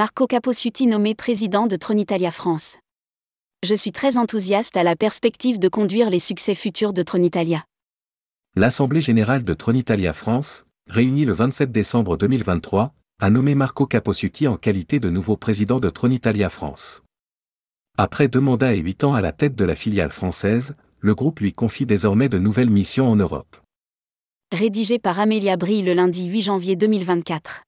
Marco Caposuti nommé président de Tronitalia France. Je suis très enthousiaste à la perspective de conduire les succès futurs de Tronitalia. L'Assemblée générale de Tronitalia France, réunie le 27 décembre 2023, a nommé Marco Caposuti en qualité de nouveau président de Tronitalia France. Après deux mandats et huit ans à la tête de la filiale française, le groupe lui confie désormais de nouvelles missions en Europe. Rédigé par Amélia Brille le lundi 8 janvier 2024.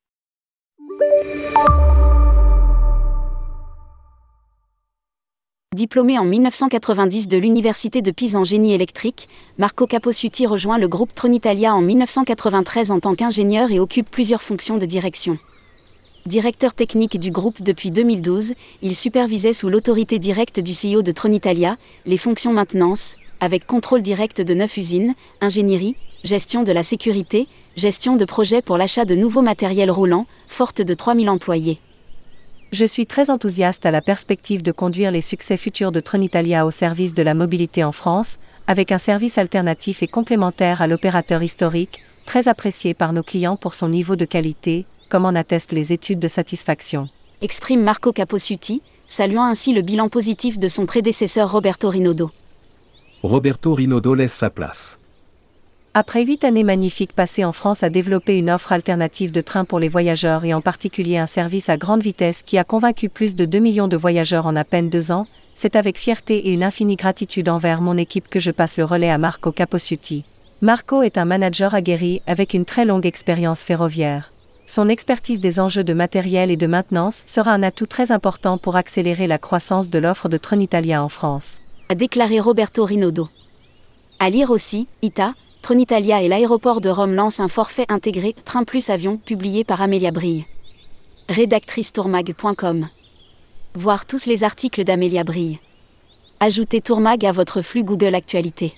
Diplômé en 1990 de l'Université de Pise en génie électrique, Marco Caposuti rejoint le groupe Tronitalia en 1993 en tant qu'ingénieur et occupe plusieurs fonctions de direction. Directeur technique du groupe depuis 2012, il supervisait sous l'autorité directe du CEO de Tronitalia les fonctions maintenance, avec contrôle direct de neuf usines, ingénierie, gestion de la sécurité, gestion de projets pour l'achat de nouveaux matériels roulants, forte de 3000 employés. Je suis très enthousiaste à la perspective de conduire les succès futurs de Tronitalia au service de la mobilité en France, avec un service alternatif et complémentaire à l'opérateur historique, très apprécié par nos clients pour son niveau de qualité, comme en attestent les études de satisfaction. Exprime Marco Caposuti, saluant ainsi le bilan positif de son prédécesseur Roberto Rinaudo. Roberto Rinaudo laisse sa place. Après huit années magnifiques passées en France à développer une offre alternative de train pour les voyageurs et en particulier un service à grande vitesse qui a convaincu plus de 2 millions de voyageurs en à peine deux ans, c'est avec fierté et une infinie gratitude envers mon équipe que je passe le relais à Marco Caposuti. Marco est un manager aguerri avec une très longue expérience ferroviaire. Son expertise des enjeux de matériel et de maintenance sera un atout très important pour accélérer la croissance de l'offre de Tronitalia en France. A déclaré Roberto Rinaudo. À lire aussi, ITA, Tronitalia et l'aéroport de Rome lancent un forfait intégré Train Plus Avion publié par Amélia Brille. Rédactrice tourmag.com. Voir tous les articles d'Amélia Brille. Ajoutez Tourmag à votre flux Google Actualité.